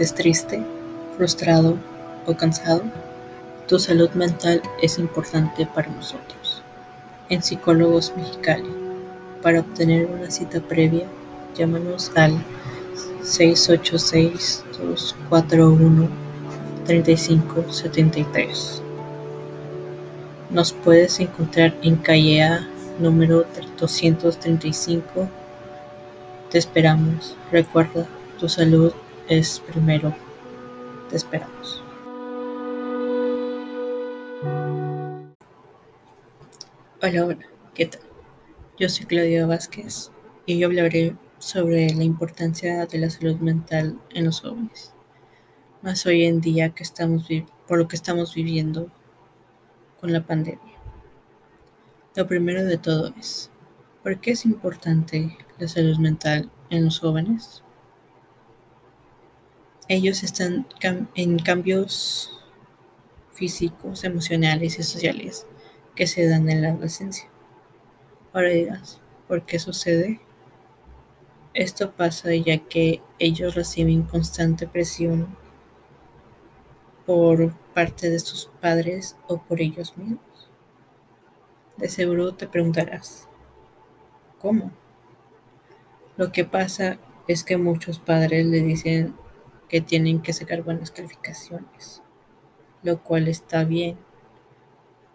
¿Te sientes triste, frustrado o cansado? Tu salud mental es importante para nosotros. En Psicólogos Mexicali, para obtener una cita previa, llámanos al 686-241-3573. Nos puedes encontrar en calle A, número 235. Te esperamos. Recuerda, tu salud es primero. Te esperamos. Hola, hola, ¿qué tal? Yo soy Claudia Vázquez y yo hablaré sobre la importancia de la salud mental en los jóvenes, más hoy en día que estamos por lo que estamos viviendo con la pandemia. Lo primero de todo es, ¿por qué es importante la salud mental en los jóvenes? Ellos están en cambios físicos, emocionales y sociales que se dan en la adolescencia. Ahora dirás, ¿por qué sucede? Esto pasa ya que ellos reciben constante presión por parte de sus padres o por ellos mismos. De seguro te preguntarás, ¿cómo? Lo que pasa es que muchos padres le dicen que tienen que sacar buenas calificaciones, lo cual está bien.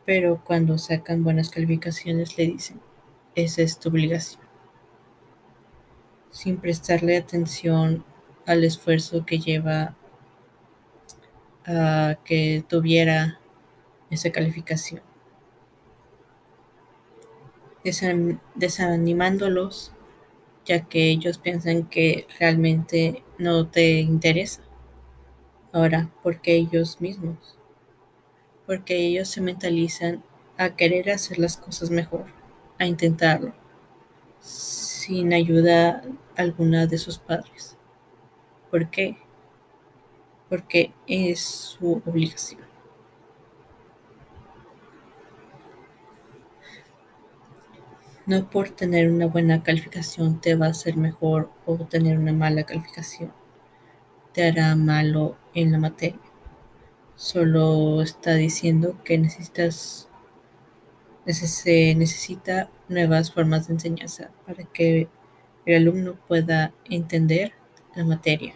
Pero cuando sacan buenas calificaciones le dicen, esa es tu obligación. Sin prestarle atención al esfuerzo que lleva a que tuviera esa calificación. Desanimándolos ya que ellos piensan que realmente no te interesa. Ahora, porque ellos mismos, porque ellos se mentalizan a querer hacer las cosas mejor, a intentarlo, sin ayuda alguna de sus padres. ¿Por qué? Porque es su obligación. No por tener una buena calificación te va a hacer mejor o tener una mala calificación te hará malo en la materia. Solo está diciendo que necesitas necesita nuevas formas de enseñanza para que el alumno pueda entender la materia.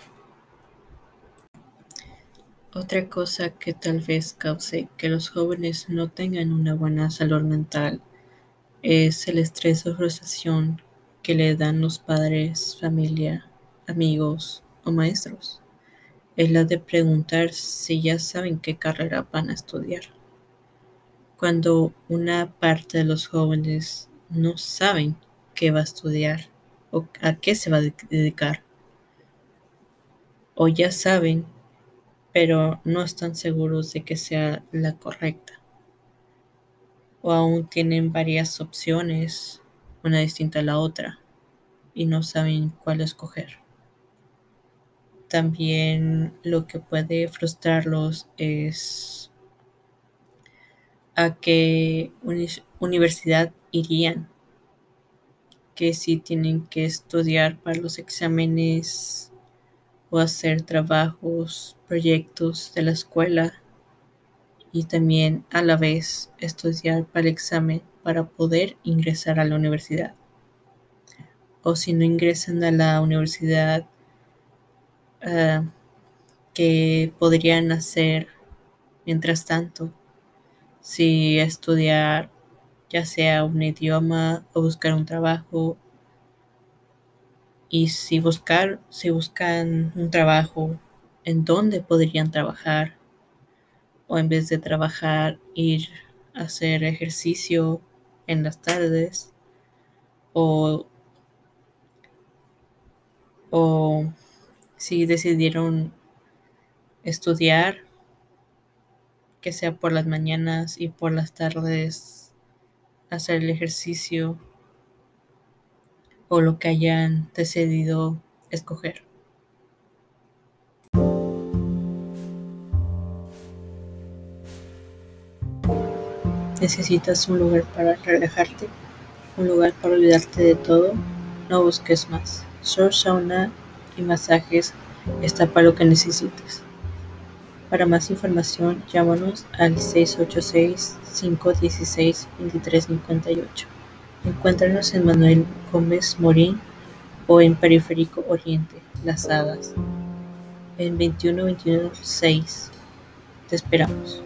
Otra cosa que tal vez cause que los jóvenes no tengan una buena salud mental es el estrés o frustración que le dan los padres, familia, amigos o maestros. Es la de preguntar si ya saben qué carrera van a estudiar. Cuando una parte de los jóvenes no saben qué va a estudiar o a qué se va a dedicar. O ya saben, pero no están seguros de que sea la correcta o aún tienen varias opciones, una distinta a la otra, y no saben cuál escoger. También lo que puede frustrarlos es a qué universidad irían, que si tienen que estudiar para los exámenes o hacer trabajos, proyectos de la escuela y también a la vez estudiar para el examen para poder ingresar a la universidad. O si no ingresan a la universidad, uh, que podrían hacer mientras tanto, si estudiar ya sea un idioma o buscar un trabajo. Y si buscar, si buscan un trabajo, ¿en dónde podrían trabajar? O en vez de trabajar ir a hacer ejercicio en las tardes o, o si decidieron estudiar que sea por las mañanas y por las tardes hacer el ejercicio o lo que hayan decidido escoger. Necesitas un lugar para relajarte, un lugar para olvidarte de todo. No busques más. Short sauna y masajes está para lo que necesites. Para más información, llámanos al 686-516-2358. Encuéntranos en Manuel Gómez Morín o en Periférico Oriente, Las Hadas, en 21216. Te esperamos.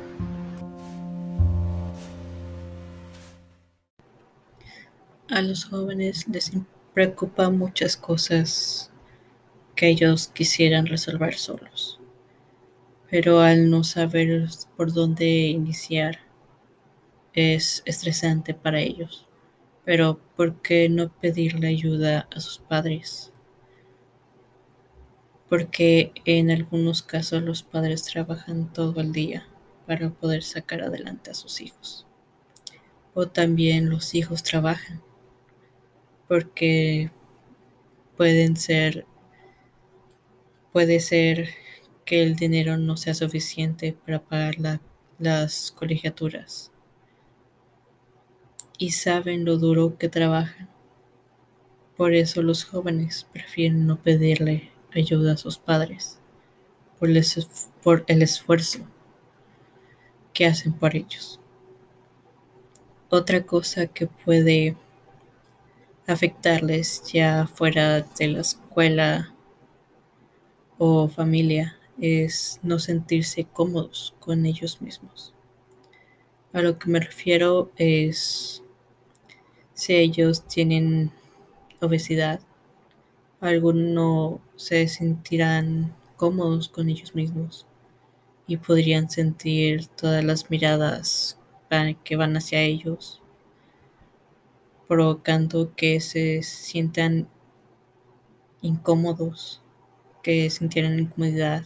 A los jóvenes les preocupan muchas cosas que ellos quisieran resolver solos, pero al no saber por dónde iniciar es estresante para ellos. Pero ¿por qué no pedirle ayuda a sus padres? Porque en algunos casos los padres trabajan todo el día para poder sacar adelante a sus hijos. O también los hijos trabajan porque pueden ser, puede ser que el dinero no sea suficiente para pagar las colegiaturas y saben lo duro que trabajan. Por eso los jóvenes prefieren no pedirle ayuda a sus padres por, por el esfuerzo que hacen por ellos. Otra cosa que puede afectarles ya fuera de la escuela o familia es no sentirse cómodos con ellos mismos. A lo que me refiero es si ellos tienen obesidad, algunos se sentirán cómodos con ellos mismos y podrían sentir todas las miradas que van hacia ellos provocando que se sientan incómodos, que sintieran incomodidad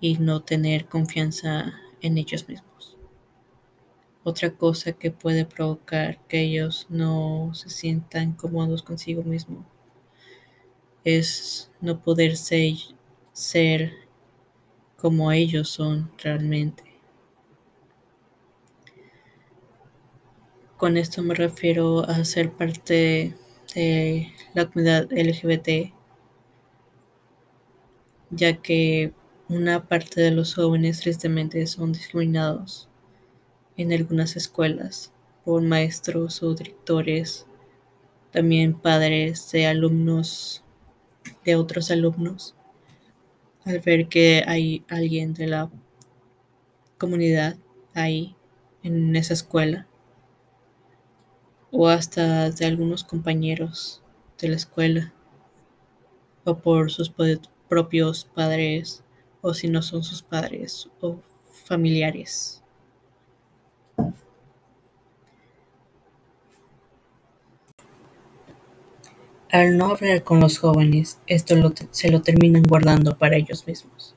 y no tener confianza en ellos mismos. Otra cosa que puede provocar que ellos no se sientan cómodos consigo mismo es no poder ser, ser como ellos son realmente. Con esto me refiero a ser parte de la comunidad LGBT, ya que una parte de los jóvenes tristemente son discriminados en algunas escuelas por maestros o directores, también padres de alumnos, de otros alumnos, al ver que hay alguien de la comunidad ahí en esa escuela o hasta de algunos compañeros de la escuela o por sus propios padres o si no son sus padres o familiares. Al no hablar con los jóvenes, esto se lo terminan guardando para ellos mismos.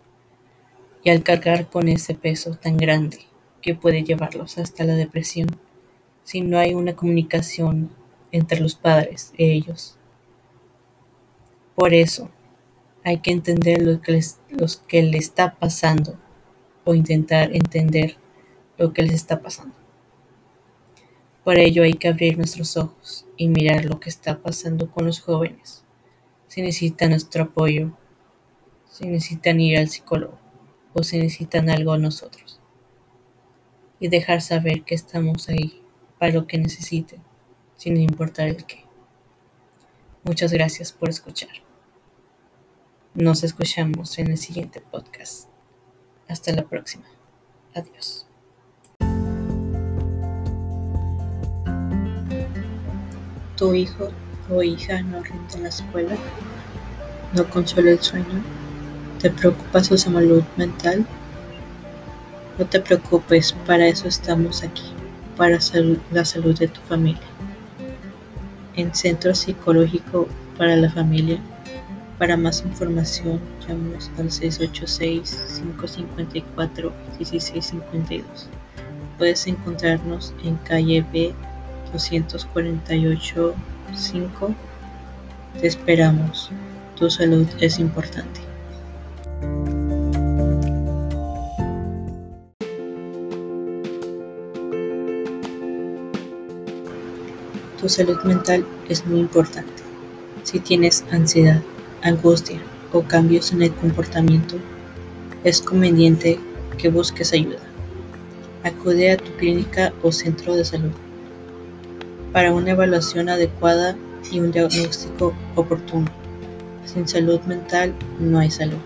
Y al cargar con ese peso tan grande que puede llevarlos hasta la depresión, si no hay una comunicación entre los padres y ellos. Por eso, hay que entender lo que, les, que le está pasando o intentar entender lo que les está pasando. Por ello hay que abrir nuestros ojos y mirar lo que está pasando con los jóvenes. Si necesitan nuestro apoyo, si necesitan ir al psicólogo o si necesitan algo nosotros. Y dejar saber que estamos ahí para lo que necesiten, sin importar el qué. Muchas gracias por escuchar. Nos escuchamos en el siguiente podcast. Hasta la próxima. Adiós. ¿Tu hijo o hija no rinde en la escuela? ¿No consuela el sueño? ¿Te preocupa su salud mental? No te preocupes, para eso estamos aquí para la salud de tu familia. En Centro Psicológico para la Familia. Para más información, llámanos al 686-554-1652. Puedes encontrarnos en calle B 248 5. Te esperamos. Tu salud es importante. Tu salud mental es muy importante. Si tienes ansiedad, angustia, o cambios en el comportamiento, es conveniente que busques ayuda. Acude a tu clínica o centro de salud para una evaluación adecuada y un diagnóstico oportuno. Sin salud mental no hay salud.